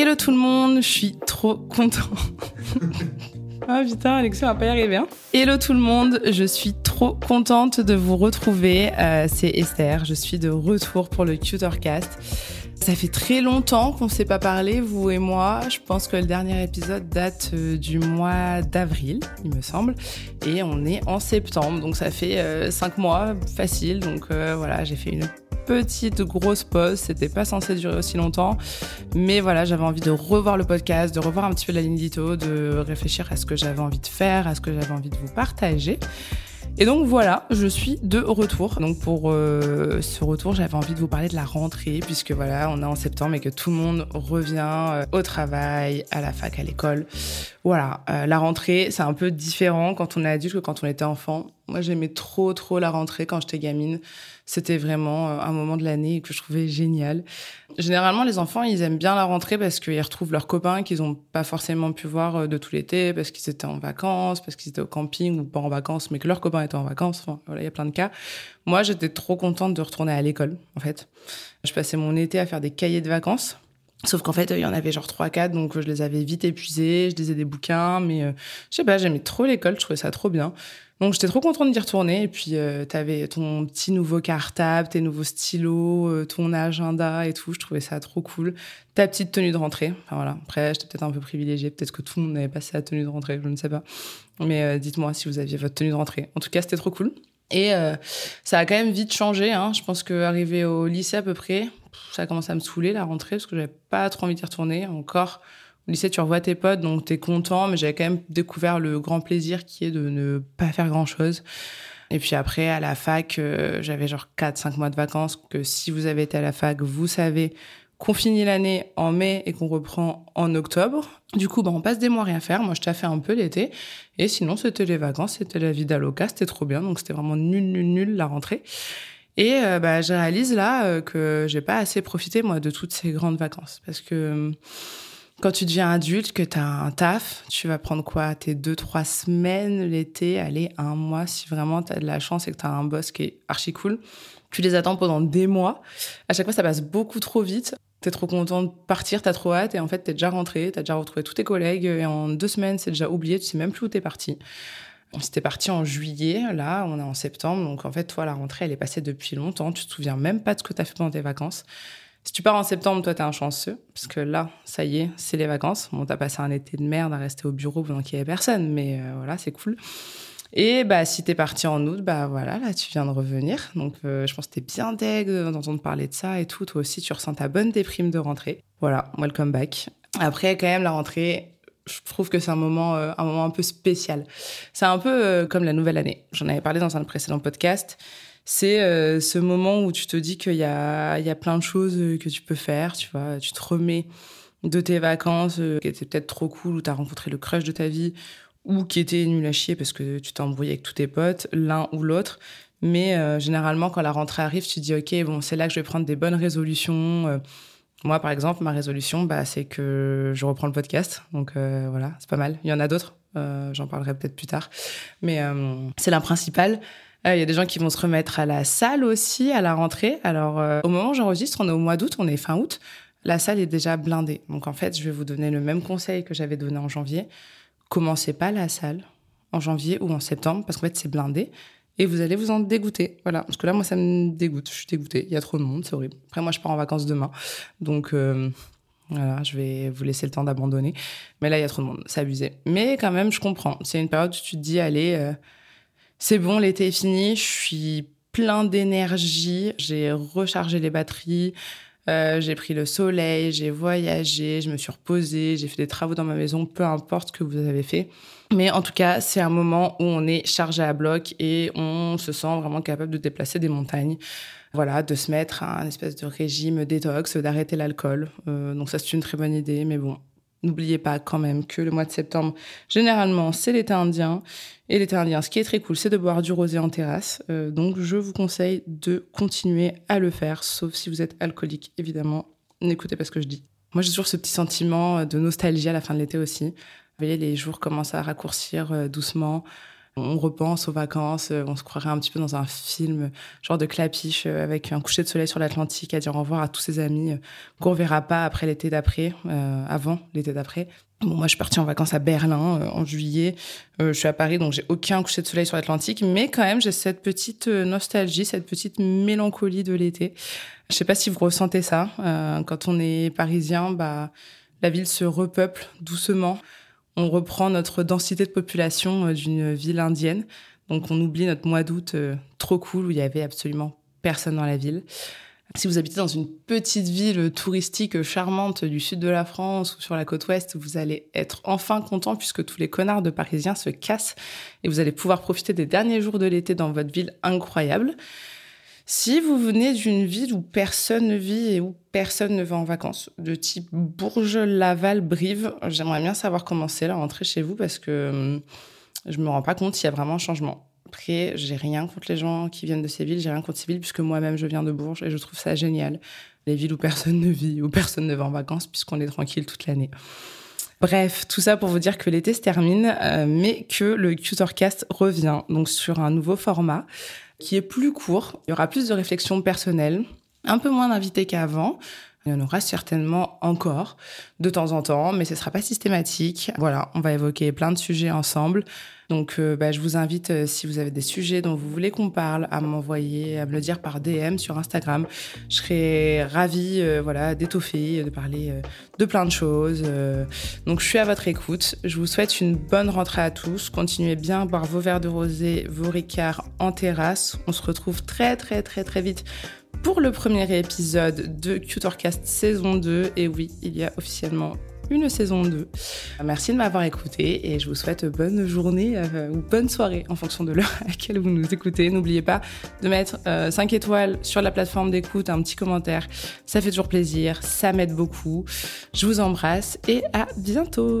Hello tout le monde, je suis trop content. ah putain, Alexia va pas y arriver. Hein. Hello tout le monde, je suis trop contente de vous retrouver. Euh, c'est Esther, je suis de retour pour le Tutorcast. Ça fait très longtemps qu'on ne s'est pas parlé, vous et moi. Je pense que le dernier épisode date euh, du mois d'avril, il me semble. Et on est en septembre, donc ça fait euh, cinq mois facile. Donc euh, voilà, j'ai fait une petite grosse pause. C'était pas censé durer aussi longtemps. Mais voilà, j'avais envie de revoir le podcast, de revoir un petit peu la ligne d'édito, de réfléchir à ce que j'avais envie de faire, à ce que j'avais envie de vous partager. Et donc voilà, je suis de retour. Donc pour euh, ce retour, j'avais envie de vous parler de la rentrée, puisque voilà, on est en septembre et que tout le monde revient euh, au travail, à la fac, à l'école. Voilà, euh, la rentrée, c'est un peu différent quand on est adulte que quand on était enfant. Moi, j'aimais trop, trop la rentrée quand j'étais gamine. C'était vraiment euh, un moment de l'année que je trouvais génial. Généralement, les enfants, ils aiment bien la rentrée parce qu'ils retrouvent leurs copains qu'ils n'ont pas forcément pu voir euh, de tout l'été, parce qu'ils étaient en vacances, parce qu'ils étaient au camping ou pas en vacances, mais que leurs copains étaient en vacances. Enfin, voilà, il y a plein de cas. Moi, j'étais trop contente de retourner à l'école, en fait. Je passais mon été à faire des cahiers de vacances. Sauf qu'en fait, il y en avait genre 3-4, donc je les avais vite épuisés, je lisais des bouquins, mais euh, je sais pas, j'aimais trop l'école, je trouvais ça trop bien. Donc j'étais trop contente d'y retourner, et puis euh, t'avais ton petit nouveau cartable, tes nouveaux stylos, euh, ton agenda et tout, je trouvais ça trop cool. Ta petite tenue de rentrée, enfin voilà, après j'étais peut-être un peu privilégiée, peut-être que tout le monde avait passé la tenue de rentrée, je ne sais pas. Mais euh, dites-moi si vous aviez votre tenue de rentrée. En tout cas, c'était trop cool. Et ça a quand même vite changé. Hein. Je pense qu'arrivé au lycée à peu près, ça a commencé à me saouler la rentrée parce que j'avais pas trop envie d'y retourner. Encore, au lycée, tu revois tes potes, donc t'es content, mais j'avais quand même découvert le grand plaisir qui est de ne pas faire grand chose. Et puis après, à la fac, euh, j'avais genre 4-5 mois de vacances, que si vous avez été à la fac, vous savez qu'on finit l'année en mai et qu'on reprend en octobre. Du coup, bah, on passe des mois à rien faire. Moi, je fait un peu l'été. Et sinon, c'était les vacances, c'était la vie d'Aloca, c'était trop bien. Donc, c'était vraiment nul, nul, nul la rentrée. Et euh, bah, je réalise là euh, que j'ai pas assez profité, moi, de toutes ces grandes vacances. Parce que euh, quand tu deviens adulte, que tu as un taf, tu vas prendre quoi? Tes deux, trois semaines l'été, aller un mois, si vraiment tu as de la chance et que tu as un boss qui est archi cool. Tu les attends pendant des mois. À chaque fois, ça passe beaucoup trop vite. T'es trop content de partir, t'as trop hâte, et en fait, t'es déjà rentré, t'as déjà retrouvé tous tes collègues, et en deux semaines, c'est déjà oublié, tu sais même plus où t'es parti. On s'était parti en juillet, là, on est en septembre, donc en fait, toi, la rentrée, elle est passée depuis longtemps, tu te souviens même pas de ce que t'as fait pendant tes vacances. Si tu pars en septembre, toi, t'es un chanceux, parce que là, ça y est, c'est les vacances. Bon, t'as passé un été de merde à rester au bureau pendant qu'il y avait personne, mais euh, voilà, c'est cool. Et bah, si t'es parti en août, bah voilà, là, tu viens de revenir. Donc, euh, je pense que t'es bien deg d'entendre parler de ça et tout. Toi aussi, tu ressens ta bonne déprime de rentrée. Voilà, welcome back. Après, quand même, la rentrée, je trouve que c'est un moment, euh, un moment un peu spécial. C'est un peu comme la nouvelle année. J'en avais parlé dans un précédent podcast. C'est ce moment où tu te dis qu'il y a, il y a plein de choses que tu peux faire. Tu vois, tu te remets de tes vacances qui étaient peut-être trop cool, où tu as rencontré le crush de ta vie, ou qui était nul à chier parce que tu t'es embrouillé avec tous tes potes, l'un ou l'autre. Mais euh, généralement, quand la rentrée arrive, tu te dis, OK, bon, c'est là que je vais prendre des bonnes résolutions. Euh, moi, par exemple, ma résolution, bah, c'est que je reprends le podcast. Donc euh, voilà, c'est pas mal. Il y en a d'autres. J'en parlerai peut-être plus tard. Mais c'est la principale. Il y a des gens qui vont se remettre à la salle aussi à la rentrée. Alors, au moment où j'enregistre, on est au mois d'août, on est fin août. La salle est déjà blindée. Donc, en fait, je vais vous donner le même conseil que j'avais donné en janvier. Commencez pas la salle en janvier ou en septembre parce qu'en fait, c'est blindé et vous allez vous en dégoûter. Voilà, parce que là, moi, ça me dégoûte. Je suis dégoûtée. Il y a trop de monde, c'est horrible. Après, moi, je pars en vacances demain, donc euh, voilà, je vais vous laisser le temps d'abandonner. Mais là, il y a trop de monde, c'est abusé. Mais quand même, je comprends. C'est une période où tu te dis, allez, euh, c'est bon, l'été est fini, je suis plein d'énergie, j'ai rechargé les batteries. Euh, j'ai pris le soleil, j'ai voyagé, je me suis reposée, j'ai fait des travaux dans ma maison, peu importe ce que vous avez fait. Mais en tout cas, c'est un moment où on est chargé à bloc et on se sent vraiment capable de déplacer des montagnes. Voilà, de se mettre à un espèce de régime détox, d'arrêter l'alcool. Euh, donc ça, c'est une très bonne idée. Mais bon, N'oubliez pas quand même que le mois de septembre, généralement, c'est l'été indien. Et l'été indien, ce qui est très cool, c'est de boire du rosé en terrasse. Euh, donc, je vous conseille de continuer à le faire, sauf si vous êtes alcoolique, évidemment. N'écoutez pas ce que je dis. Moi, j'ai toujours ce petit sentiment de nostalgie à la fin de l'été aussi. Vous voyez, les jours commencent à raccourcir euh, doucement. On repense aux vacances, euh, on se croirait un petit peu dans un film, genre de clapiche, euh, avec un coucher de soleil sur l'Atlantique, à dire au revoir à tous ses amis qu'on verra pas après l'été d'après, avant l'été d'après. Bon, moi, je suis partie en vacances à Berlin en juillet. je suis à Paris, donc j'ai aucun coucher de soleil sur l'Atlantique, mais quand même, j'ai cette petite nostalgie, cette petite mélancolie de l'été. Je sais pas si vous ressentez ça. quand on est parisien, bah, la ville se repeuple doucement on reprend notre densité de population euh, d'une ville indienne. Donc on oublie notre mois d'août euh, trop cool où il y avait absolument personne dans la ville. Si vous habitez dans une petite ville touristique charmante du sud de la France ou sur la côte ouest, vous allez être enfin content puisque tous les connards de Parisiens se cassent et vous allez pouvoir profiter des derniers jours de l'été dans votre ville incroyable. Si vous venez d'une ville où personne ne vit et où personne ne va en vacances, de type Bourges, Laval, Brive, j'aimerais bien savoir comment c'est la rentrée chez vous parce que hum, je me rends pas compte s'il y a vraiment un changement. Après, j'ai rien contre les gens qui viennent de ces villes, j'ai rien contre ces villes puisque moi-même je viens de Bourges et je trouve ça génial. Les villes où personne ne vit, où personne ne va en vacances puisqu'on est tranquille toute l'année. Bref, tout ça pour vous dire que l'été se termine, euh, mais que le Tutorcast revient donc sur un nouveau format qui est plus court. Il y aura plus de réflexions personnelles, un peu moins d'invités qu'avant. Il y en aura certainement encore de temps en temps, mais ce sera pas systématique. Voilà, on va évoquer plein de sujets ensemble. Donc, euh, bah, je vous invite, euh, si vous avez des sujets dont vous voulez qu'on parle, à m'envoyer, à me le dire par DM sur Instagram. Je serai ravie, euh, voilà, d'étoffer, de parler de plein de choses. donc, je suis à votre écoute. Je vous souhaite une bonne rentrée à tous. Continuez bien à boire vos verres de rosé, vos ricards en terrasse. On se retrouve très, très, très, très vite pour le premier épisode de Cutorcast saison 2. Et oui, il y a officiellement une saison 2. Merci de m'avoir écouté et je vous souhaite bonne journée euh, ou bonne soirée en fonction de l'heure à laquelle vous nous écoutez. N'oubliez pas de mettre 5 euh, étoiles sur la plateforme d'écoute, un petit commentaire. Ça fait toujours plaisir, ça m'aide beaucoup. Je vous embrasse et à bientôt.